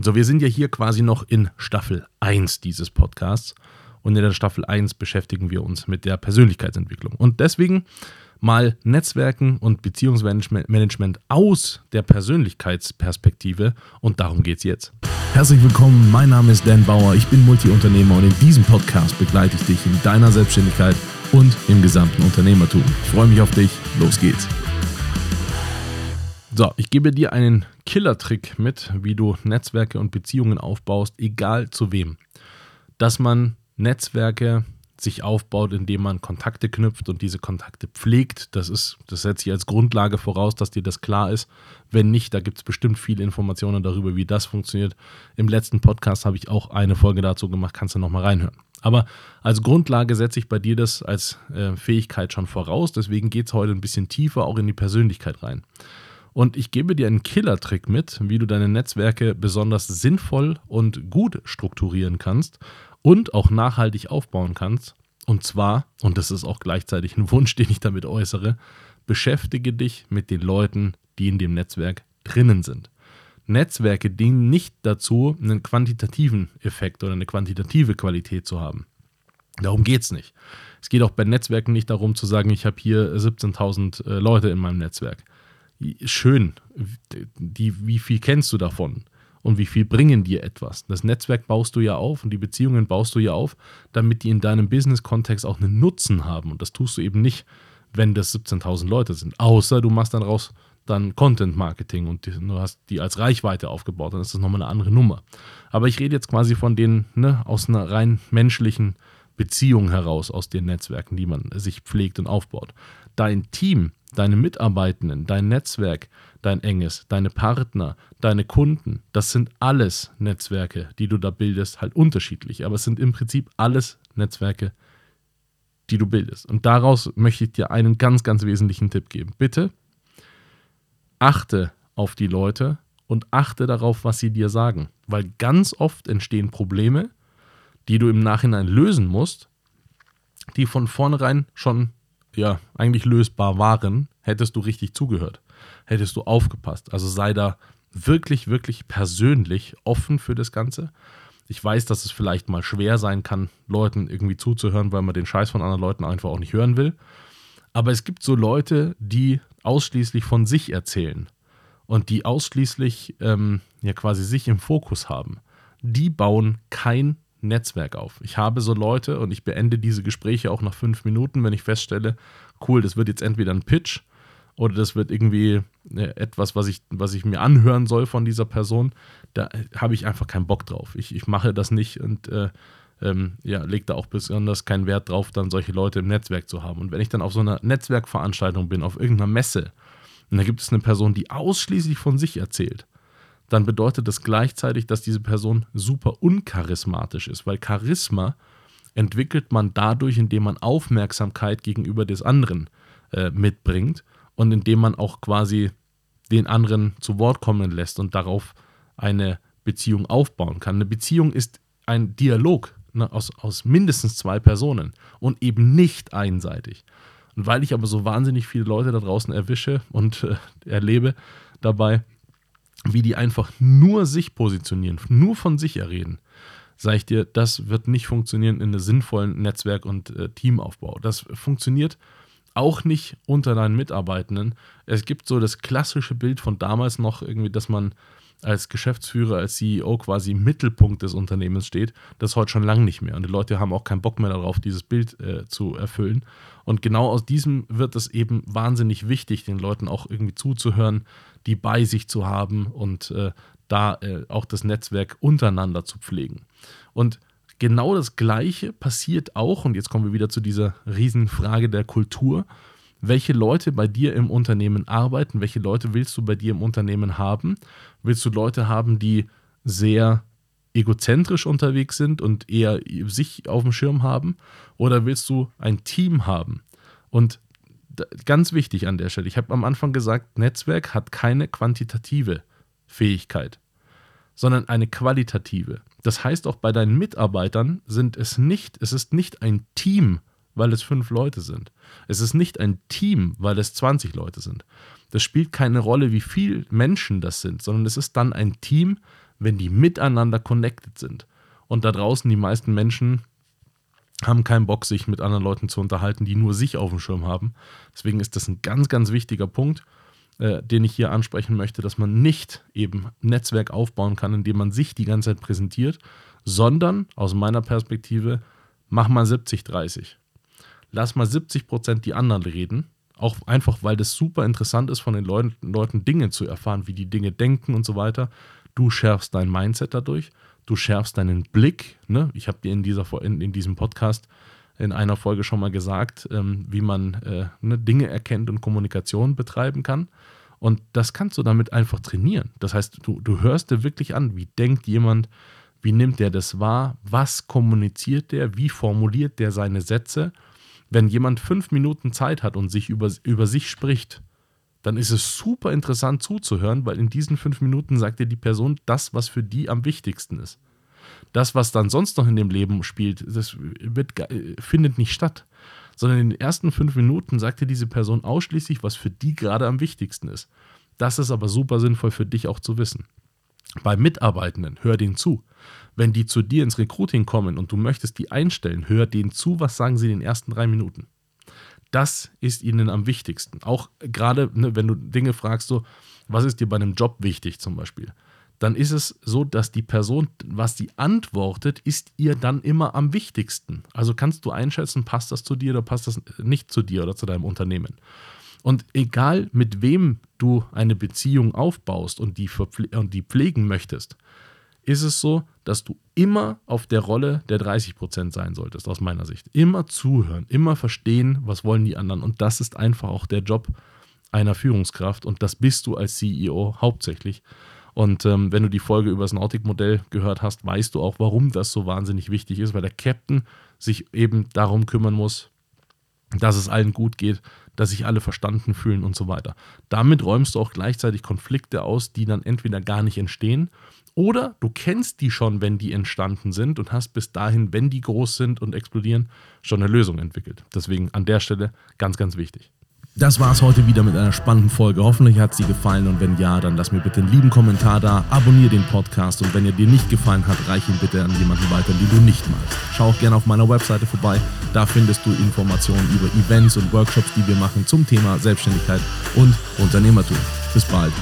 So, wir sind ja hier quasi noch in Staffel 1 dieses Podcasts und in der Staffel 1 beschäftigen wir uns mit der Persönlichkeitsentwicklung. Und deswegen mal Netzwerken und Beziehungsmanagement aus der Persönlichkeitsperspektive und darum geht es jetzt. Herzlich willkommen, mein Name ist Dan Bauer, ich bin Multiunternehmer und in diesem Podcast begleite ich dich in deiner Selbstständigkeit und im gesamten Unternehmertum. Ich freue mich auf dich, los geht's. So, ich gebe dir einen Killer-Trick mit, wie du Netzwerke und Beziehungen aufbaust, egal zu wem. Dass man Netzwerke sich aufbaut, indem man Kontakte knüpft und diese Kontakte pflegt. Das ist, das setze ich als Grundlage voraus, dass dir das klar ist. Wenn nicht, da gibt es bestimmt viele Informationen darüber, wie das funktioniert. Im letzten Podcast habe ich auch eine Folge dazu gemacht, kannst du nochmal reinhören. Aber als Grundlage setze ich bei dir das als äh, Fähigkeit schon voraus. Deswegen geht es heute ein bisschen tiefer auch in die Persönlichkeit rein. Und ich gebe dir einen Killer-Trick mit, wie du deine Netzwerke besonders sinnvoll und gut strukturieren kannst und auch nachhaltig aufbauen kannst. Und zwar, und das ist auch gleichzeitig ein Wunsch, den ich damit äußere, beschäftige dich mit den Leuten, die in dem Netzwerk drinnen sind. Netzwerke dienen nicht dazu, einen quantitativen Effekt oder eine quantitative Qualität zu haben. Darum geht es nicht. Es geht auch bei Netzwerken nicht darum zu sagen, ich habe hier 17.000 äh, Leute in meinem Netzwerk. Schön, die, wie viel kennst du davon? und wie viel bringen dir etwas. Das Netzwerk baust du ja auf und die Beziehungen baust du ja auf, damit die in deinem Business-Kontext auch einen Nutzen haben. Und das tust du eben nicht, wenn das 17.000 Leute sind. Außer du machst dann raus dann Content-Marketing und du hast die als Reichweite aufgebaut, dann ist das nochmal eine andere Nummer. Aber ich rede jetzt quasi von denen ne, aus einer rein menschlichen Beziehung heraus, aus den Netzwerken, die man sich pflegt und aufbaut. Dein Team, deine Mitarbeitenden, dein Netzwerk, dein enges, deine Partner, deine Kunden, das sind alles Netzwerke, die du da bildest, halt unterschiedlich, aber es sind im Prinzip alles Netzwerke, die du bildest. Und daraus möchte ich dir einen ganz, ganz wesentlichen Tipp geben. Bitte achte auf die Leute und achte darauf, was sie dir sagen, weil ganz oft entstehen Probleme, die du im Nachhinein lösen musst, die von vornherein schon ja eigentlich lösbar waren, hättest du richtig zugehört hättest du aufgepasst. Also sei da wirklich, wirklich persönlich offen für das Ganze. Ich weiß, dass es vielleicht mal schwer sein kann, Leuten irgendwie zuzuhören, weil man den Scheiß von anderen Leuten einfach auch nicht hören will. Aber es gibt so Leute, die ausschließlich von sich erzählen und die ausschließlich ähm, ja quasi sich im Fokus haben. Die bauen kein Netzwerk auf. Ich habe so Leute und ich beende diese Gespräche auch nach fünf Minuten, wenn ich feststelle, cool, das wird jetzt entweder ein Pitch oder das wird irgendwie äh, etwas, was ich, was ich mir anhören soll von dieser Person, da habe ich einfach keinen Bock drauf. Ich, ich mache das nicht und äh, ähm, ja, lege da auch besonders keinen Wert drauf, dann solche Leute im Netzwerk zu haben. Und wenn ich dann auf so einer Netzwerkveranstaltung bin, auf irgendeiner Messe, und da gibt es eine Person, die ausschließlich von sich erzählt, dann bedeutet das gleichzeitig, dass diese Person super uncharismatisch ist, weil Charisma entwickelt man dadurch, indem man Aufmerksamkeit gegenüber des anderen äh, mitbringt und indem man auch quasi den anderen zu Wort kommen lässt und darauf eine Beziehung aufbauen kann. Eine Beziehung ist ein Dialog ne, aus, aus mindestens zwei Personen und eben nicht einseitig. Und weil ich aber so wahnsinnig viele Leute da draußen erwische und äh, erlebe dabei, wie die einfach nur sich positionieren, nur von sich erreden, sage ich dir, das wird nicht funktionieren in einem sinnvollen Netzwerk- und äh, Teamaufbau. Das funktioniert auch nicht unter deinen Mitarbeitenden. Es gibt so das klassische Bild von damals noch irgendwie, dass man als Geschäftsführer, als CEO quasi im Mittelpunkt des Unternehmens steht. Das ist heute schon lange nicht mehr. Und die Leute haben auch keinen Bock mehr darauf, dieses Bild äh, zu erfüllen. Und genau aus diesem wird es eben wahnsinnig wichtig, den Leuten auch irgendwie zuzuhören, die bei sich zu haben und äh, da äh, auch das Netzwerk untereinander zu pflegen. Und Genau das Gleiche passiert auch, und jetzt kommen wir wieder zu dieser Riesenfrage der Kultur. Welche Leute bei dir im Unternehmen arbeiten? Welche Leute willst du bei dir im Unternehmen haben? Willst du Leute haben, die sehr egozentrisch unterwegs sind und eher sich auf dem Schirm haben? Oder willst du ein Team haben? Und ganz wichtig an der Stelle, ich habe am Anfang gesagt, Netzwerk hat keine quantitative Fähigkeit, sondern eine qualitative. Das heißt auch bei deinen Mitarbeitern sind es nicht, es ist nicht ein Team, weil es fünf Leute sind. Es ist nicht ein Team, weil es 20 Leute sind. Das spielt keine Rolle, wie viele Menschen das sind, sondern es ist dann ein Team, wenn die miteinander connected sind. Und da draußen die meisten Menschen haben keinen Bock, sich mit anderen Leuten zu unterhalten, die nur sich auf dem Schirm haben. Deswegen ist das ein ganz, ganz wichtiger Punkt, äh, den ich hier ansprechen möchte, dass man nicht eben Netzwerk aufbauen kann, indem man sich die ganze Zeit präsentiert, sondern aus meiner Perspektive, mach mal 70-30. Lass mal 70 Prozent die anderen reden. Auch einfach, weil das super interessant ist, von den Leuten, Leuten Dinge zu erfahren, wie die Dinge denken und so weiter. Du schärfst dein Mindset dadurch du schärfst deinen Blick. Ne? Ich habe dir in, dieser, in, in diesem Podcast in einer Folge schon mal gesagt, ähm, wie man äh, ne, Dinge erkennt und Kommunikation betreiben kann. Und das kannst du damit einfach trainieren. Das heißt, du, du hörst dir wirklich an, wie denkt jemand, wie nimmt der das wahr, was kommuniziert der, wie formuliert der seine Sätze. Wenn jemand fünf Minuten Zeit hat und sich über, über sich spricht, dann ist es super interessant zuzuhören, weil in diesen fünf Minuten sagt dir die Person das, was für die am wichtigsten ist. Das, was dann sonst noch in dem Leben spielt, das wird, findet nicht statt. Sondern in den ersten fünf Minuten sagt dir diese Person ausschließlich, was für die gerade am wichtigsten ist. Das ist aber super sinnvoll für dich auch zu wissen. Bei Mitarbeitenden, hör denen zu. Wenn die zu dir ins Recruiting kommen und du möchtest die einstellen, hör denen zu, was sagen sie in den ersten drei Minuten. Das ist ihnen am wichtigsten. Auch gerade, ne, wenn du Dinge fragst, so, was ist dir bei einem Job wichtig zum Beispiel? Dann ist es so, dass die Person, was sie antwortet, ist ihr dann immer am wichtigsten. Also kannst du einschätzen, passt das zu dir oder passt das nicht zu dir oder zu deinem Unternehmen. Und egal mit wem du eine Beziehung aufbaust und die, und die pflegen möchtest, ist es so, dass du immer auf der Rolle der 30% sein solltest, aus meiner Sicht. Immer zuhören, immer verstehen, was wollen die anderen. Und das ist einfach auch der Job einer Führungskraft. Und das bist du als CEO hauptsächlich. Und ähm, wenn du die Folge über das Nautic-Modell gehört hast, weißt du auch, warum das so wahnsinnig wichtig ist, weil der Captain sich eben darum kümmern muss, dass es allen gut geht, dass sich alle verstanden fühlen und so weiter. Damit räumst du auch gleichzeitig Konflikte aus, die dann entweder gar nicht entstehen oder du kennst die schon, wenn die entstanden sind und hast bis dahin, wenn die groß sind und explodieren, schon eine Lösung entwickelt. Deswegen an der Stelle ganz, ganz wichtig. Das war es heute wieder mit einer spannenden Folge. Hoffentlich hat sie gefallen und wenn ja, dann lass mir bitte einen lieben Kommentar da, abonniere den Podcast und wenn er dir nicht gefallen hat, reich ihn bitte an jemanden weiter, den du nicht magst. Schau auch gerne auf meiner Webseite vorbei. Da findest du Informationen über Events und Workshops, die wir machen zum Thema Selbstständigkeit und Unternehmertum. Bis bald.